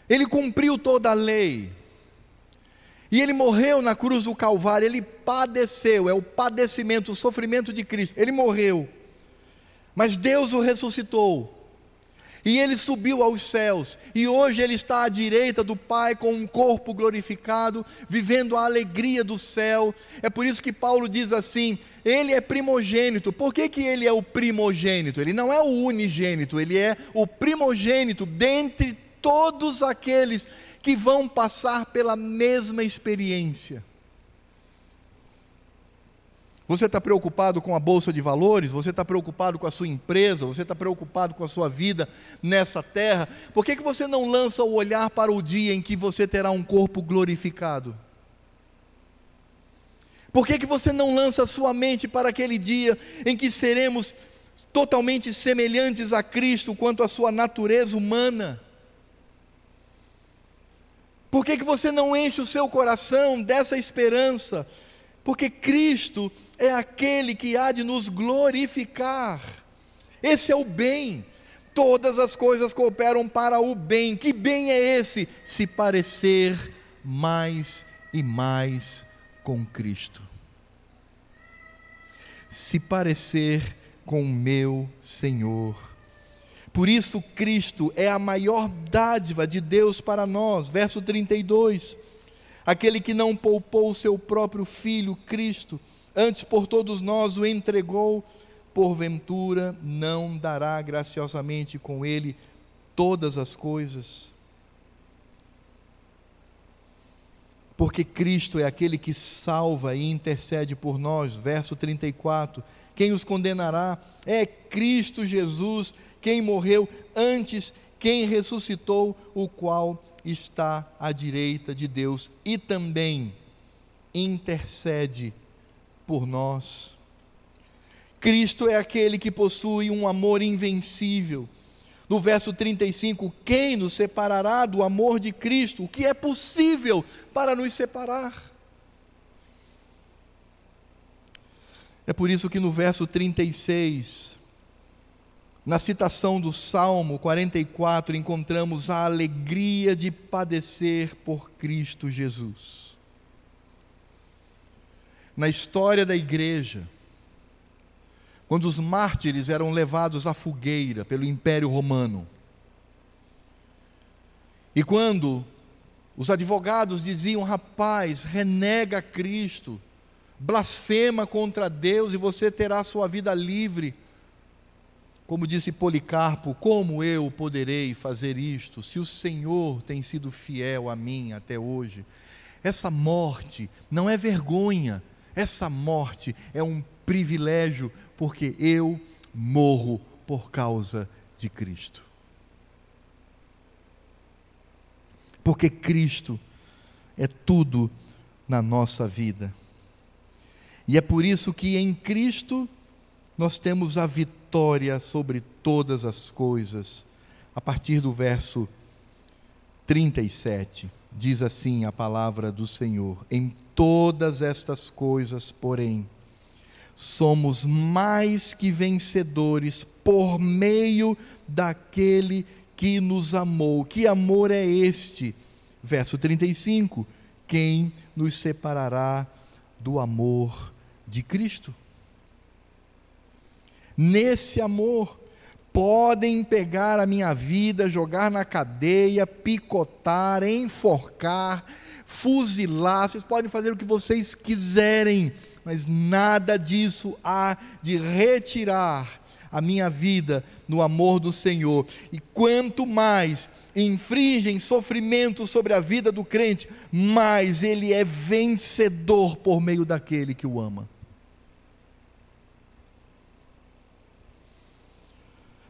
ele cumpriu toda a lei, e ele morreu na cruz do Calvário, ele padeceu, é o padecimento, o sofrimento de Cristo, ele morreu, mas Deus o ressuscitou e ele subiu aos céus, e hoje ele está à direita do Pai com um corpo glorificado, vivendo a alegria do céu. É por isso que Paulo diz assim: ele é primogênito. Por que, que ele é o primogênito? Ele não é o unigênito, ele é o primogênito dentre todos aqueles que vão passar pela mesma experiência. Você está preocupado com a bolsa de valores? Você está preocupado com a sua empresa? Você está preocupado com a sua vida nessa terra? Por que, que você não lança o olhar para o dia em que você terá um corpo glorificado? Por que, que você não lança a sua mente para aquele dia em que seremos totalmente semelhantes a Cristo quanto à sua natureza humana? Por que, que você não enche o seu coração dessa esperança? Porque Cristo é aquele que há de nos glorificar. Esse é o bem. Todas as coisas cooperam para o bem. Que bem é esse? Se parecer mais e mais com Cristo. Se parecer com o meu Senhor. Por isso, Cristo é a maior dádiva de Deus para nós. Verso 32. Aquele que não poupou o seu próprio filho, Cristo antes por todos nós o entregou, porventura não dará graciosamente com ele todas as coisas? Porque Cristo é aquele que salva e intercede por nós, verso 34. Quem os condenará? É Cristo Jesus, quem morreu antes, quem ressuscitou, o qual está à direita de Deus e também intercede por nós. Cristo é aquele que possui um amor invencível. No verso 35, quem nos separará do amor de Cristo? O que é possível para nos separar? É por isso que no verso 36, na citação do Salmo 44, encontramos a alegria de padecer por Cristo Jesus na história da igreja, quando os mártires eram levados à fogueira pelo Império Romano, e quando os advogados diziam: rapaz, renega Cristo, blasfema contra Deus e você terá sua vida livre. Como disse Policarpo, como eu poderei fazer isto se o Senhor tem sido fiel a mim até hoje? Essa morte não é vergonha, essa morte é um privilégio, porque eu morro por causa de Cristo. Porque Cristo é tudo na nossa vida. E é por isso que em Cristo nós temos a vitória sobre todas as coisas. A partir do verso 37, diz assim a palavra do Senhor: Em todas estas coisas, porém, somos mais que vencedores por meio daquele que nos amou. Que amor é este? Verso 35: Quem nos separará do amor de Cristo? Nesse amor, podem pegar a minha vida, jogar na cadeia, picotar, enforcar, fuzilar, vocês podem fazer o que vocês quiserem, mas nada disso há de retirar a minha vida no amor do Senhor. E quanto mais infringem sofrimento sobre a vida do crente, mais ele é vencedor por meio daquele que o ama.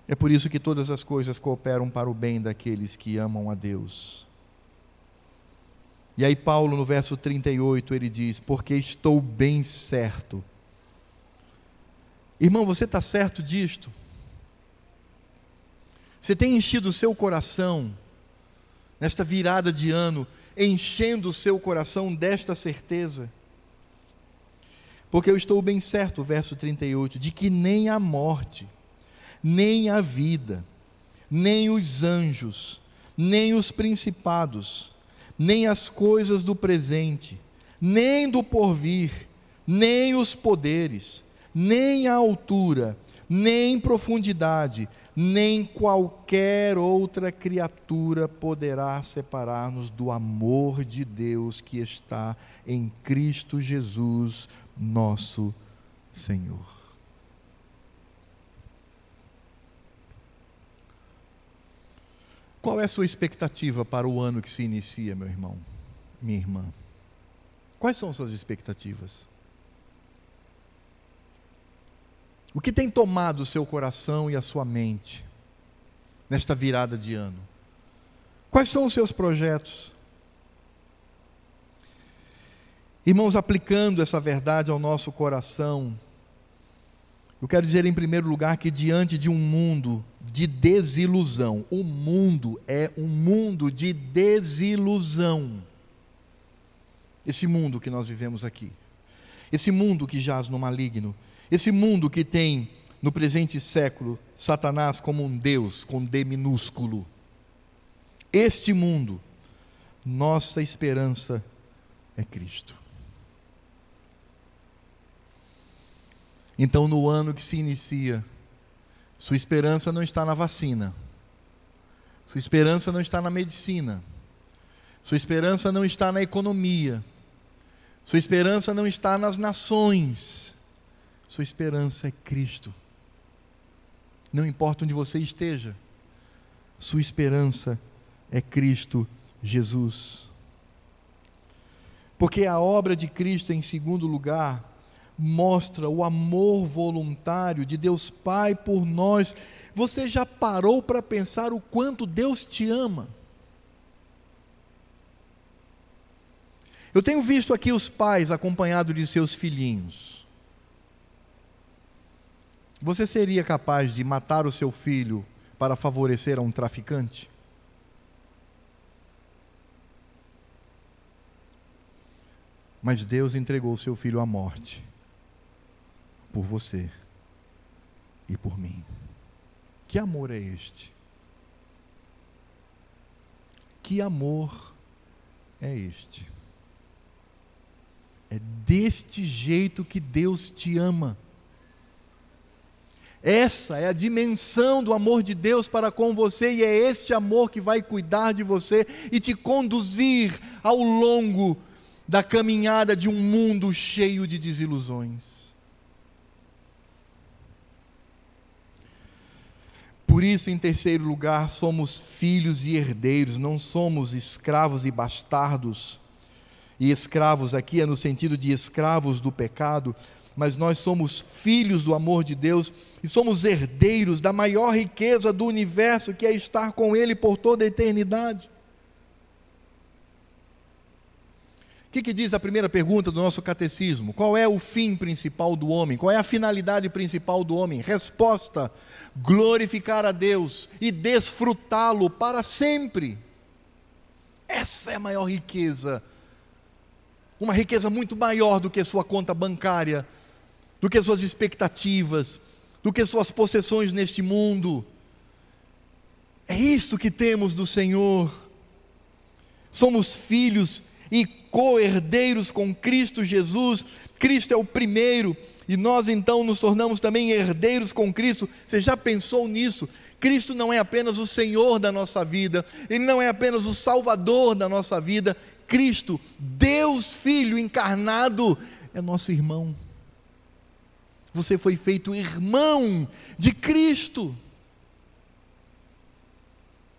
É por isso que todas as coisas cooperam para o bem daqueles que amam a Deus e aí, Paulo, no verso 38, ele diz: Porque estou bem certo. Irmão, você está certo disto? Você tem enchido o seu coração, nesta virada de ano, enchendo o seu coração desta certeza? Porque eu estou bem certo, verso 38, de que nem a morte, nem a vida, nem os anjos, nem os principados, nem as coisas do presente, nem do porvir, nem os poderes, nem a altura, nem profundidade, nem qualquer outra criatura poderá separar-nos do amor de Deus que está em Cristo Jesus, nosso Senhor. Qual é a sua expectativa para o ano que se inicia, meu irmão, minha irmã? Quais são suas expectativas? O que tem tomado o seu coração e a sua mente nesta virada de ano? Quais são os seus projetos? Irmãos, aplicando essa verdade ao nosso coração, eu quero dizer em primeiro lugar que diante de um mundo de desilusão, o mundo é um mundo de desilusão. Esse mundo que nós vivemos aqui, esse mundo que jaz no maligno, esse mundo que tem no presente século Satanás como um Deus com D minúsculo. Este mundo, nossa esperança é Cristo. Então, no ano que se inicia, sua esperança não está na vacina, sua esperança não está na medicina, sua esperança não está na economia, sua esperança não está nas nações, sua esperança é Cristo. Não importa onde você esteja, sua esperança é Cristo Jesus. Porque a obra de Cristo, em segundo lugar, mostra o amor voluntário de Deus Pai por nós. Você já parou para pensar o quanto Deus te ama? Eu tenho visto aqui os pais acompanhados de seus filhinhos. Você seria capaz de matar o seu filho para favorecer a um traficante? Mas Deus entregou o seu filho à morte por você e por mim. Que amor é este? Que amor é este? É deste jeito que Deus te ama. Essa é a dimensão do amor de Deus para com você, e é este amor que vai cuidar de você e te conduzir ao longo da caminhada de um mundo cheio de desilusões. Por isso, em terceiro lugar, somos filhos e herdeiros, não somos escravos e bastardos. E escravos aqui é no sentido de escravos do pecado, mas nós somos filhos do amor de Deus e somos herdeiros da maior riqueza do universo, que é estar com Ele por toda a eternidade. O que, que, diz a primeira pergunta do nosso catecismo? Qual é o fim principal do homem? Qual é a finalidade principal do homem? Resposta: glorificar a Deus e desfrutá-lo para sempre. Essa é a maior riqueza. Uma riqueza muito maior do que sua conta bancária, do que suas expectativas, do que suas possessões neste mundo. É isso que temos do Senhor. Somos filhos e co-herdeiros com Cristo Jesus. Cristo é o primeiro e nós então nos tornamos também herdeiros com Cristo. Você já pensou nisso? Cristo não é apenas o Senhor da nossa vida, Ele não é apenas o Salvador da nossa vida. Cristo, Deus Filho encarnado, é nosso irmão. Você foi feito irmão de Cristo.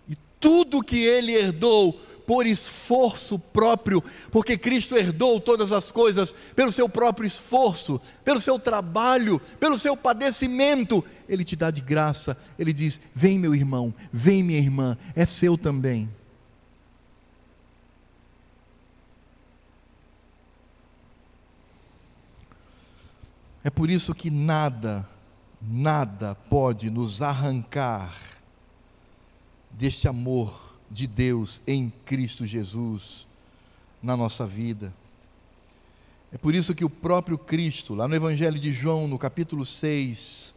E tudo que Ele herdou por esforço próprio, porque Cristo herdou todas as coisas pelo seu próprio esforço, pelo seu trabalho, pelo seu padecimento. Ele te dá de graça, ele diz: Vem, meu irmão, vem, minha irmã, é seu também. É por isso que nada, nada pode nos arrancar deste amor de Deus em Cristo Jesus na nossa vida. É por isso que o próprio Cristo, lá no Evangelho de João, no capítulo 6,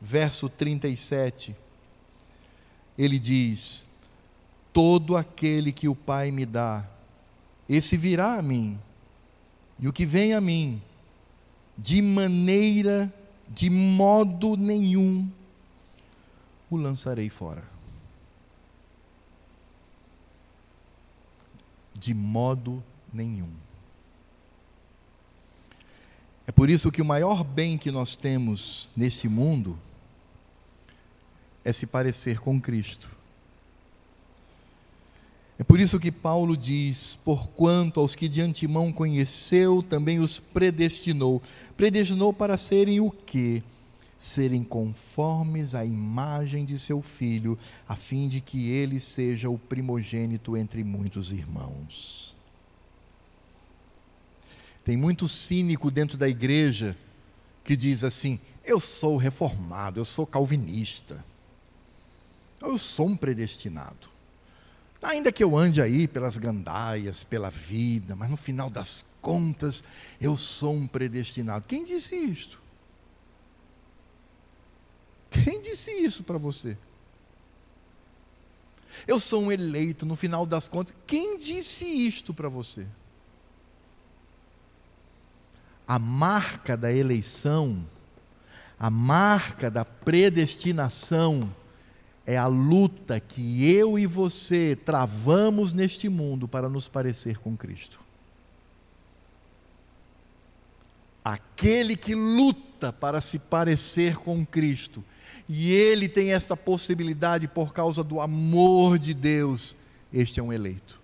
verso 37, ele diz: Todo aquele que o Pai me dá, esse virá a mim, e o que vem a mim, de maneira, de modo nenhum, o lançarei fora. De modo nenhum. É por isso que o maior bem que nós temos nesse mundo é se parecer com Cristo. É por isso que Paulo diz: Porquanto aos que de antemão conheceu, também os predestinou. Predestinou para serem o quê? Serem conformes à imagem de seu filho, a fim de que ele seja o primogênito entre muitos irmãos. Tem muito cínico dentro da igreja que diz assim: eu sou reformado, eu sou calvinista, eu sou um predestinado. Ainda que eu ande aí pelas gandaias, pela vida, mas no final das contas, eu sou um predestinado. Quem disse isto? Quem disse isso para você? Eu sou um eleito, no final das contas. Quem disse isto para você? A marca da eleição, a marca da predestinação, é a luta que eu e você travamos neste mundo para nos parecer com Cristo. Aquele que luta para se parecer com Cristo, e ele tem essa possibilidade por causa do amor de Deus, este é um eleito.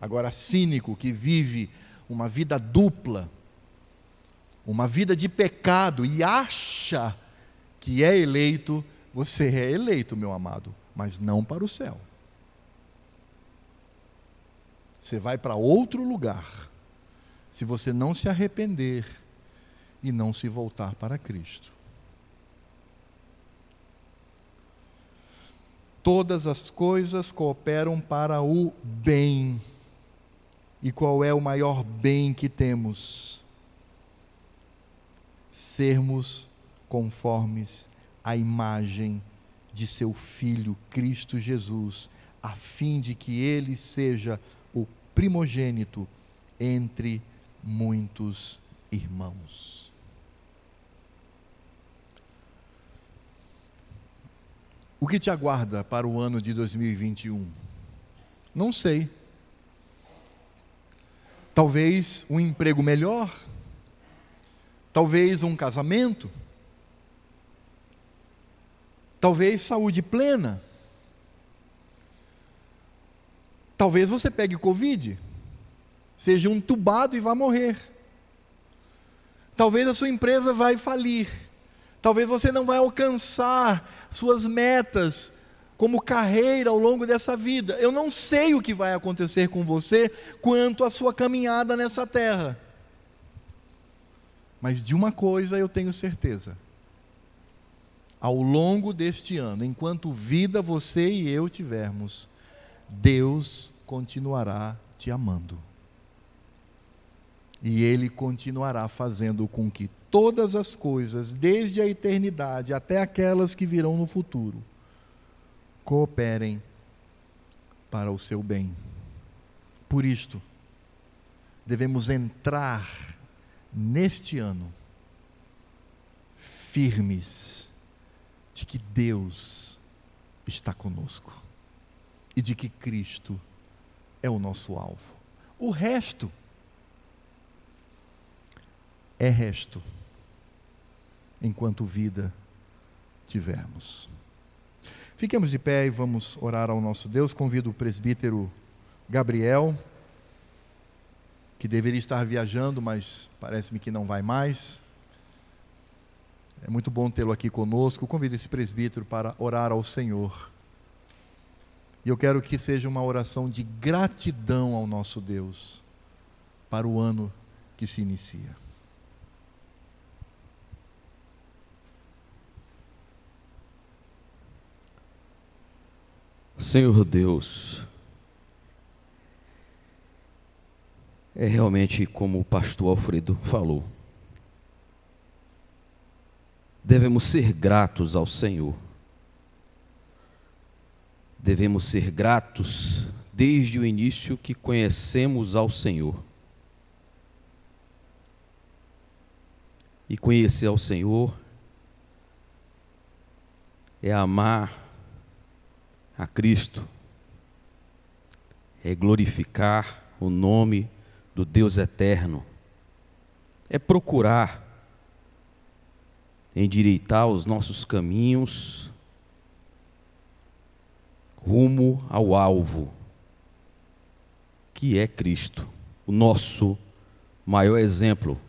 Agora, cínico que vive uma vida dupla, uma vida de pecado e acha que é eleito, você é eleito, meu amado, mas não para o céu. Você vai para outro lugar, se você não se arrepender e não se voltar para Cristo. Todas as coisas cooperam para o bem. E qual é o maior bem que temos? Sermos conformes à imagem de seu Filho Cristo Jesus, a fim de que ele seja o primogênito entre muitos irmãos. O que te aguarda para o ano de 2021? Não sei. Talvez um emprego melhor, talvez um casamento, talvez saúde plena. Talvez você pegue Covid, seja entubado e vá morrer. Talvez a sua empresa vai falir. Talvez você não vai alcançar suas metas como carreira ao longo dessa vida. Eu não sei o que vai acontecer com você quanto à sua caminhada nessa terra. Mas de uma coisa eu tenho certeza. Ao longo deste ano, enquanto vida você e eu tivermos, Deus continuará te amando. E Ele continuará fazendo com que todas as coisas, desde a eternidade até aquelas que virão no futuro, cooperem para o seu bem. Por isto, devemos entrar neste ano firmes de que Deus está conosco e de que Cristo é o nosso alvo. O resto é resto enquanto vida tivermos. Fiquemos de pé e vamos orar ao nosso Deus. Convido o presbítero Gabriel, que deveria estar viajando, mas parece-me que não vai mais. É muito bom tê-lo aqui conosco. Convido esse presbítero para orar ao Senhor. E eu quero que seja uma oração de gratidão ao nosso Deus para o ano que se inicia. Senhor Deus, é realmente como o pastor Alfredo falou. Devemos ser gratos ao Senhor. Devemos ser gratos desde o início que conhecemos ao Senhor. E conhecer ao Senhor é amar a Cristo é glorificar o nome do Deus eterno, é procurar endireitar os nossos caminhos rumo ao alvo, que é Cristo, o nosso maior exemplo.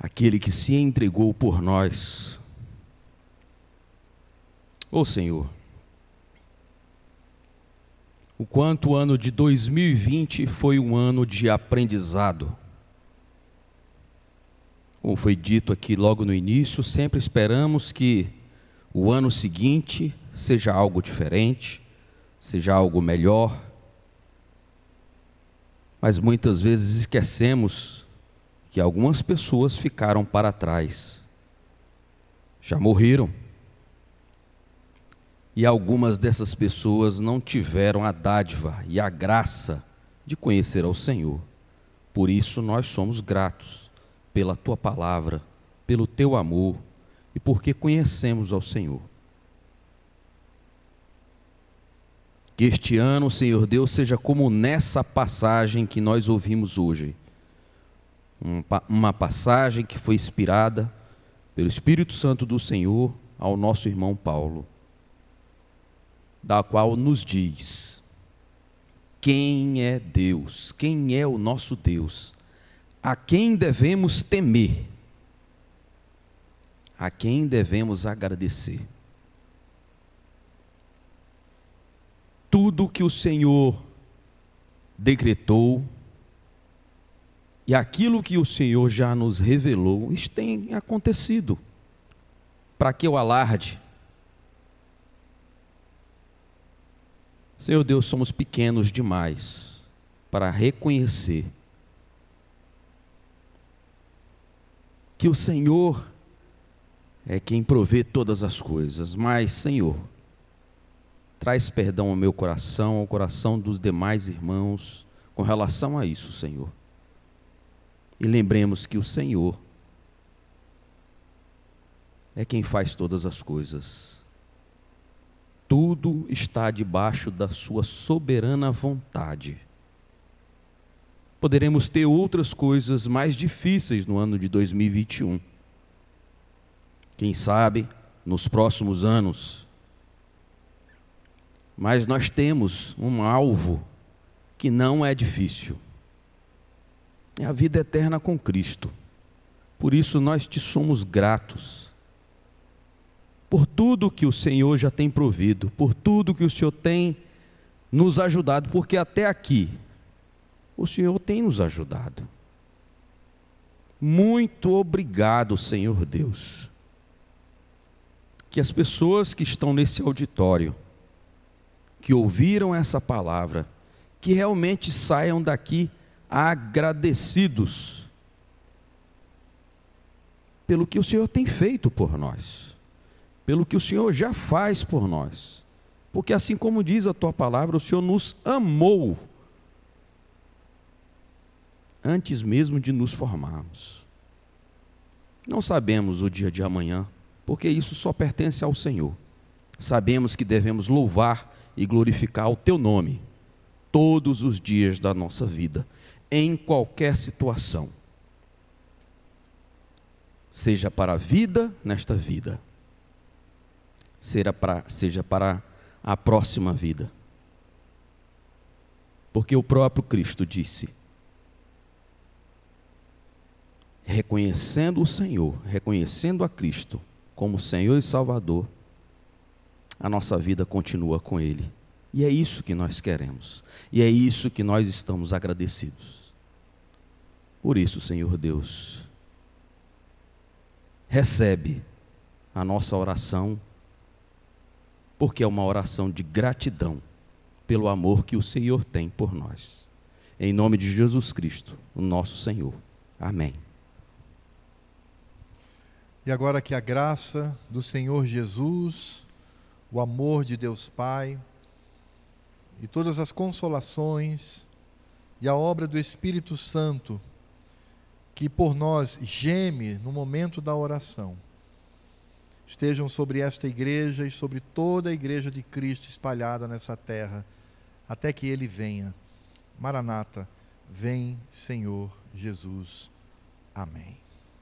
aquele que se entregou por nós. Ô Senhor, o quanto o ano de 2020 foi um ano de aprendizado. Como foi dito aqui logo no início, sempre esperamos que o ano seguinte seja algo diferente, seja algo melhor. Mas muitas vezes esquecemos que algumas pessoas ficaram para trás, já morreram. E algumas dessas pessoas não tiveram a dádiva e a graça de conhecer ao Senhor. Por isso nós somos gratos pela tua palavra, pelo teu amor e porque conhecemos ao Senhor. Que este ano, Senhor Deus, seja como nessa passagem que nós ouvimos hoje. Uma passagem que foi inspirada pelo Espírito Santo do Senhor ao nosso irmão Paulo, da qual nos diz: quem é Deus, quem é o nosso Deus, a quem devemos temer, a quem devemos agradecer. tudo que o Senhor decretou e aquilo que o Senhor já nos revelou, isso tem acontecido. Para que o alarde? Senhor Deus, somos pequenos demais para reconhecer que o Senhor é quem provê todas as coisas, mas, Senhor, Traz perdão ao meu coração, ao coração dos demais irmãos, com relação a isso, Senhor. E lembremos que o Senhor é quem faz todas as coisas. Tudo está debaixo da Sua soberana vontade. Poderemos ter outras coisas mais difíceis no ano de 2021. Quem sabe, nos próximos anos, mas nós temos um alvo que não é difícil. É a vida eterna com Cristo. Por isso nós te somos gratos. Por tudo que o Senhor já tem provido, por tudo que o Senhor tem nos ajudado, porque até aqui o Senhor tem nos ajudado. Muito obrigado, Senhor Deus. Que as pessoas que estão nesse auditório, que ouviram essa palavra, que realmente saiam daqui agradecidos pelo que o Senhor tem feito por nós, pelo que o Senhor já faz por nós. Porque assim como diz a tua palavra, o Senhor nos amou antes mesmo de nos formarmos. Não sabemos o dia de amanhã, porque isso só pertence ao Senhor. Sabemos que devemos louvar e glorificar o teu nome todos os dias da nossa vida, em qualquer situação. Seja para a vida nesta vida, seja para a próxima vida. Porque o próprio Cristo disse: reconhecendo o Senhor, reconhecendo a Cristo como Senhor e Salvador, a nossa vida continua com Ele. E é isso que nós queremos. E é isso que nós estamos agradecidos. Por isso, Senhor Deus, recebe a nossa oração, porque é uma oração de gratidão pelo amor que o Senhor tem por nós. Em nome de Jesus Cristo, o nosso Senhor. Amém. E agora que a graça do Senhor Jesus, o amor de Deus Pai e todas as consolações e a obra do Espírito Santo que por nós geme no momento da oração estejam sobre esta igreja e sobre toda a igreja de Cristo espalhada nessa terra até que ele venha. Maranata, vem, Senhor Jesus. Amém.